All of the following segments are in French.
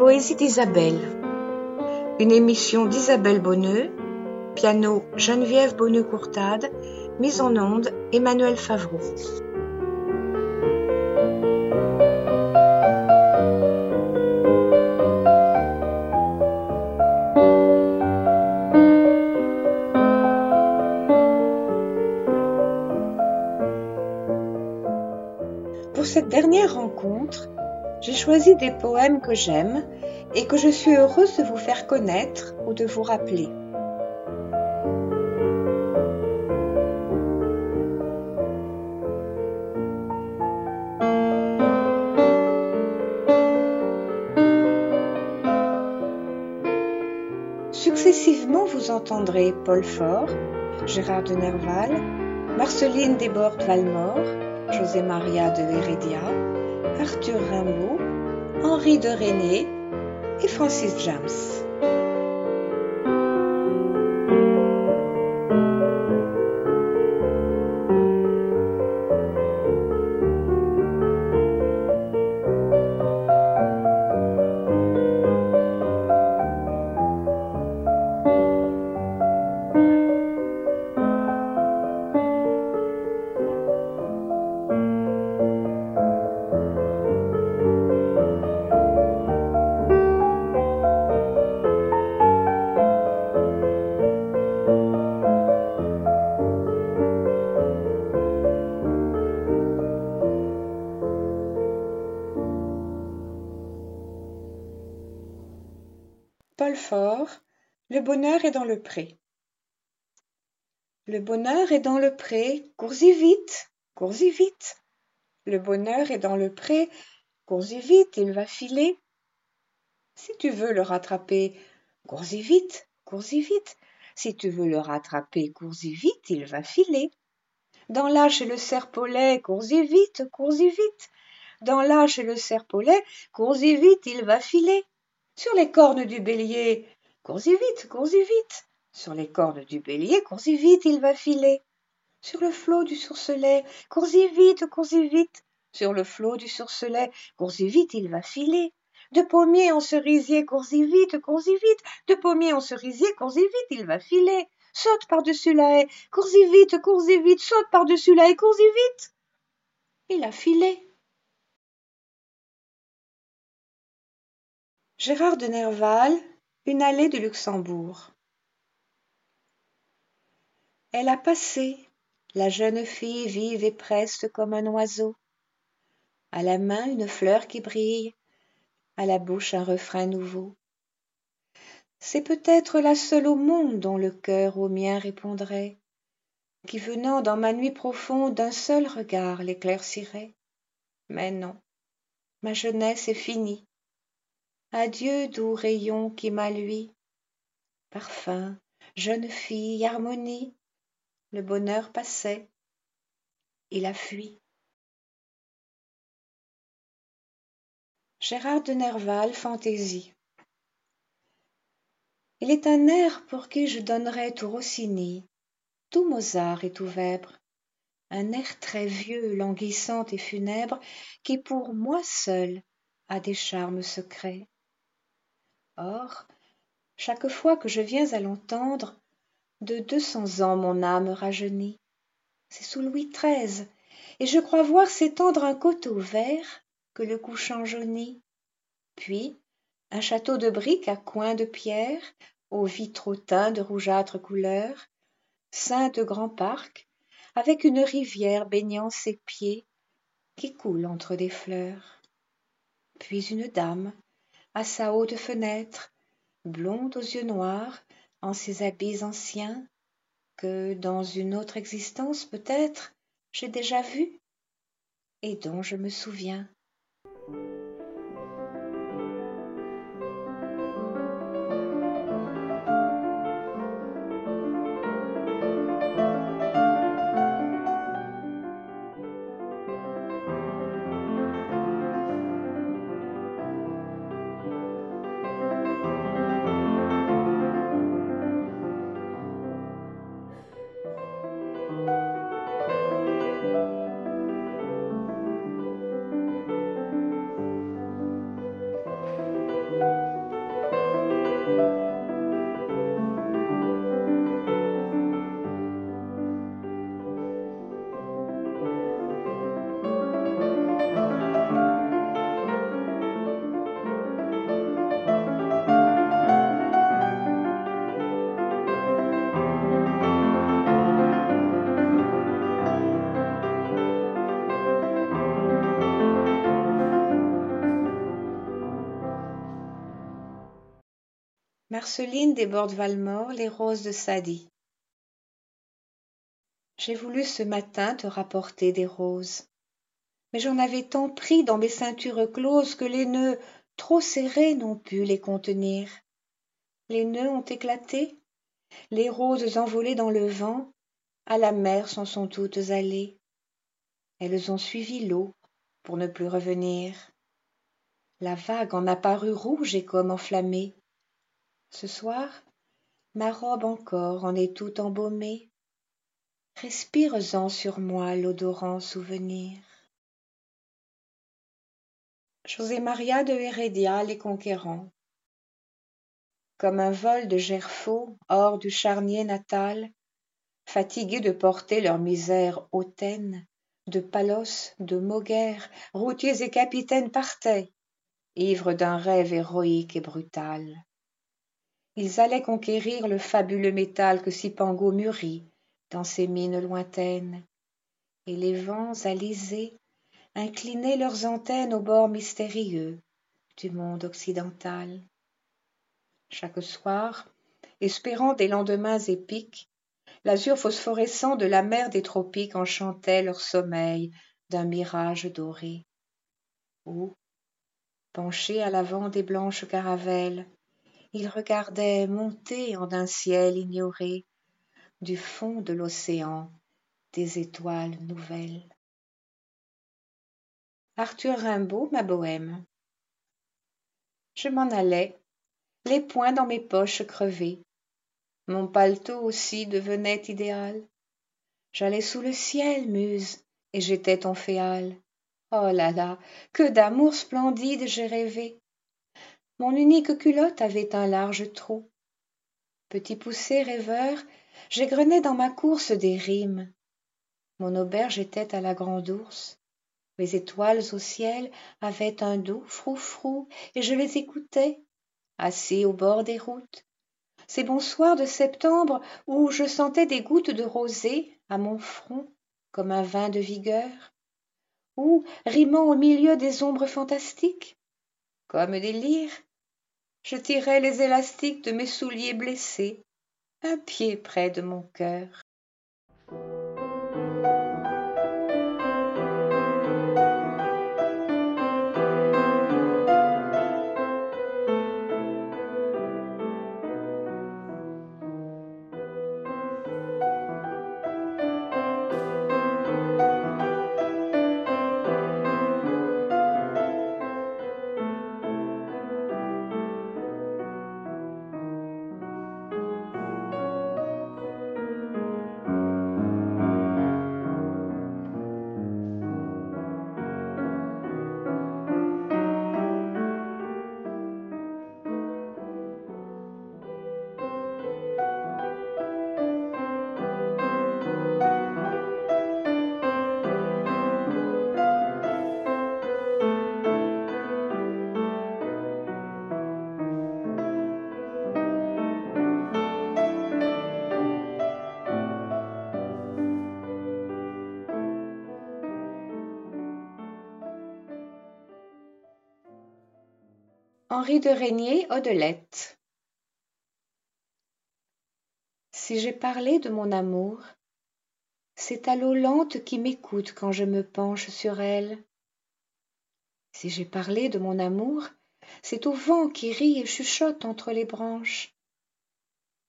Les poésies d'Isabelle. Une émission d'Isabelle Bonneux, piano Geneviève Bonneux-Courtade, mise en onde Emmanuel Favreau. Pour cette dernière rencontre, j'ai choisi des poèmes que j'aime et que je suis heureuse de vous faire connaître ou de vous rappeler. Successivement, vous entendrez Paul Fort, Gérard de Nerval, Marceline Desbordes-Valmore, José Maria de Heredia, Arthur Rimbaud, Henri de Reyné et Francis James. Le bonheur est dans le pré. Le bonheur est dans le pré, cours-y vite, cours-y vite. Le bonheur est dans le pré, cours-y vite, il va filer. Si tu veux le rattraper, cours-y vite, cours-y vite. Si tu veux le rattraper, cours-y vite, il va filer. Dans l'âge et le serpolet, cours-y vite, cours-y vite. Dans l'âge et le serpolet, cours-y vite, il va filer. Sur les cornes du bélier, cours-y vite, cours-y vite. Sur les cornes du bélier, cours-y vite, il va filer. Sur le flot du sourcelet, cours-y vite, cours-y vite. Sur le flot du sourcelet, cours-y vite, il va filer. De pommier en cerisier, cours-y vite, cours-y vite. De pommier en cerisier, cours-y vite, il va filer. Saute par-dessus la haie, cours-y vite, cours-y vite, saute par-dessus la haie, cours-y vite. Il a filé. Gérard de Nerval, Une allée du Luxembourg. Elle a passé, la jeune fille vive et preste comme un oiseau. À la main une fleur qui brille, à la bouche un refrain nouveau. C'est peut-être la seule au monde dont le cœur au mien répondrait, qui venant dans ma nuit profonde d'un seul regard l'éclaircirait. Mais non, ma jeunesse est finie Adieu doux rayon qui m'a lui. Parfum, jeune fille, harmonie, le bonheur passait, il a fui. Gérard de Nerval, Fantaisie. Il est un air pour qui je donnerais tout Rossini, tout Mozart et tout Vèbre, un air très vieux, languissant et funèbre, qui pour moi seul a des charmes secrets. Or, chaque fois que je viens à l'entendre, de deux cents ans mon âme rajeunit. C'est sous Louis XIII, et je crois voir s'étendre un coteau vert que le couchant jaunit. Puis, un château de briques à coins de pierre, aux vitraux teints de rougeâtre couleur, ceint de grands parcs, avec une rivière baignant ses pieds, qui coule entre des fleurs. Puis une dame, à sa haute fenêtre, blonde aux yeux noirs, en ses habits anciens, que dans une autre existence peut-être j'ai déjà vue, et dont je me souviens. Marceline déborde Valmore les roses de Sadie. J'ai voulu ce matin te rapporter des roses, mais j'en avais tant pris dans mes ceintures closes que les nœuds trop serrés n'ont pu les contenir. Les nœuds ont éclaté, les roses envolées dans le vent, à la mer s'en sont toutes allées. Elles ont suivi l'eau pour ne plus revenir. La vague en a paru rouge et comme enflammée. Ce soir, ma robe encore en est tout embaumée. Respire-en sur moi l'odorant souvenir. José Maria de Heredia les conquérants. Comme un vol de gerfaux hors du charnier natal, fatigués de porter leur misère hautaine, de Palos, de Moguer, routiers et capitaines partaient, ivres d'un rêve héroïque et brutal ils allaient conquérir le fabuleux métal que Cipango mûrit dans ses mines lointaines. Et les vents alizés inclinaient leurs antennes aux bords mystérieux du monde occidental. Chaque soir espérant des lendemains épiques l'azur phosphorescent de la mer des tropiques enchantait leur sommeil d'un mirage doré. Où penchés à l'avant des blanches caravelles ils regardaient monter en un ciel ignoré du fond de l'océan des étoiles nouvelles. Arthur rimbaud ma bohème. Je m'en allais les poings dans mes poches crevées mon paletot aussi devenait idéal. J'allais sous le ciel muse et j'étais ton féal. Oh là là que d'amour splendide j'ai rêvé mon unique culotte avait un large trou. Petit poussé rêveur j'égrenais dans ma course des rimes. Mon auberge était à la grande ourse. Mes étoiles au ciel avaient un doux frou-frou et je les écoutais assis au bord des routes. Ces bons soirs de septembre où je sentais des gouttes de rosée à mon front comme un vin de vigueur ou rimant au milieu des ombres fantastiques comme des lyres je tirais les élastiques de mes souliers blessés un pied près de mon cœur Henri de Régnier Odelette Si j'ai parlé de mon amour, c'est à l'eau lente qui m'écoute quand je me penche sur elle. Si j'ai parlé de mon amour, c'est au vent qui rit et chuchote entre les branches.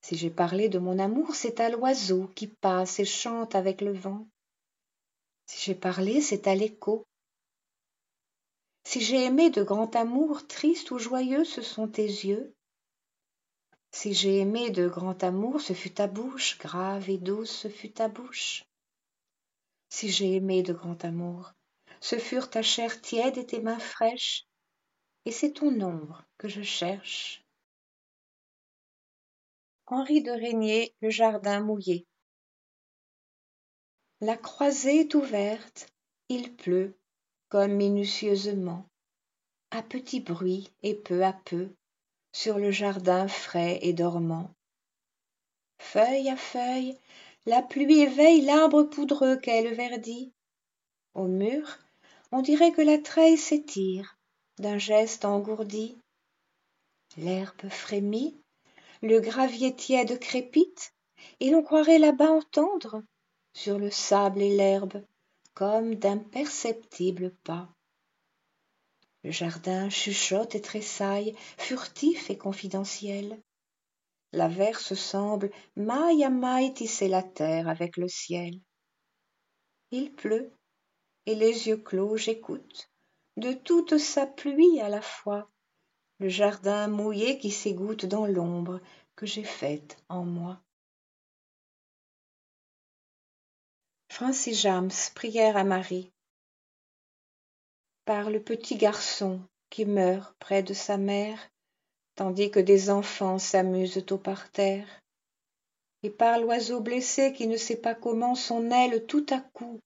Si j'ai parlé de mon amour, c'est à l'oiseau qui passe et chante avec le vent. Si j'ai parlé, c'est à l'écho si j'ai aimé de grand amour triste ou joyeux ce sont tes yeux. Si j'ai aimé de grand amour ce fut ta bouche grave et douce ce fut ta bouche. Si j'ai aimé de grand amour ce furent ta chair tiède et tes mains fraîches et c'est ton ombre que je cherche. Henri de régnier le jardin mouillé. La croisée est ouverte il pleut comme minutieusement à petit bruit et peu à peu sur le jardin frais et dormant. Feuille à feuille la pluie éveille l'arbre poudreux qu'elle verdit. Au mur on dirait que la treille s'étire d'un geste engourdi. L'herbe frémit le gravier tiède crépite, et l'on croirait là-bas entendre, sur le sable et l'herbe, comme d'imperceptibles pas. Le jardin chuchote et tressaille, furtif et confidentiel. L'averse semble maille à maille tisser la terre avec le ciel. Il pleut, et les yeux clos j'écoute, de toute sa pluie à la fois, le jardin mouillé qui s'égoutte dans l'ombre que j'ai faite en moi. Francis James, prière à Marie par le petit garçon qui meurt près de sa mère, tandis que des enfants s'amusent au parterre, et par l'oiseau blessé qui ne sait pas comment son aile tout à coup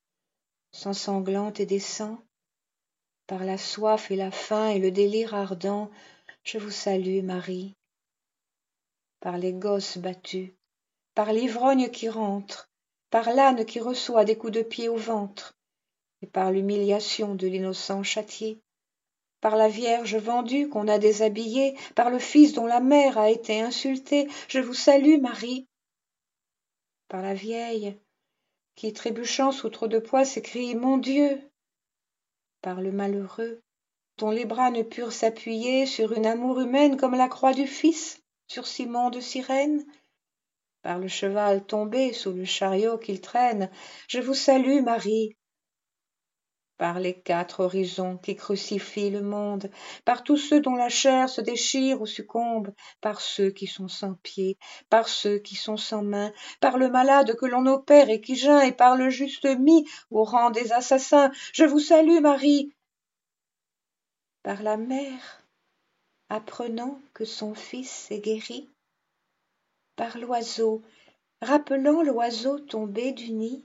s'ensanglante et descend, par la soif et la faim et le délire ardent, je vous salue, Marie. Par les gosses battus, par l'ivrogne qui rentre, par l'âne qui reçoit des coups de pied au ventre, par l'humiliation de l'innocent châtié, par la Vierge vendue qu'on a déshabillée, par le Fils dont la mère a été insultée, je vous salue, Marie. Par la vieille qui, trébuchant sous trop de poids, s'écrie Mon Dieu. Par le malheureux dont les bras ne purent s'appuyer sur une amour humaine comme la croix du Fils sur Simon de Cyrène, par le cheval tombé sous le chariot qu'il traîne, je vous salue, Marie par les quatre horizons qui crucifient le monde, par tous ceux dont la chair se déchire ou succombe, par ceux qui sont sans pieds, par ceux qui sont sans mains, par le malade que l'on opère et qui geint, et par le juste mis au rang des assassins. Je vous salue, Marie. Par la mère, apprenant que son fils est guéri, par l'oiseau, rappelant l'oiseau tombé du nid,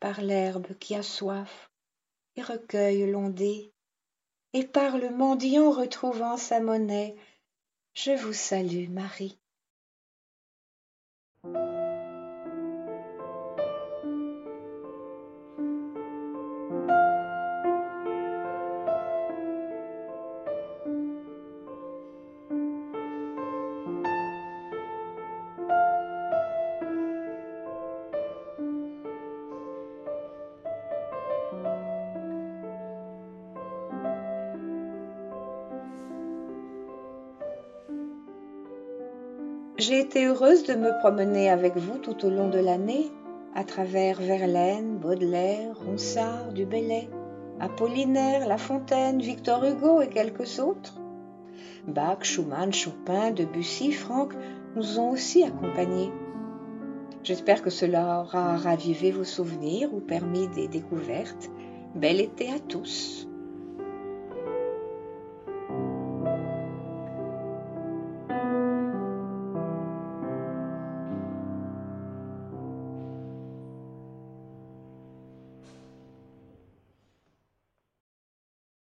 par l'herbe qui a soif, et recueille l'ondée, et par le mendiant retrouvant sa monnaie, je vous salue, Marie. J'ai été heureuse de me promener avec vous tout au long de l'année, à travers Verlaine, Baudelaire, Ronsard, Bellay, Apollinaire, La Fontaine, Victor Hugo et quelques autres. Bach, Schumann, Chopin, Debussy, Franck nous ont aussi accompagnés. J'espère que cela aura ravivé vos souvenirs ou permis des découvertes. Bel été à tous.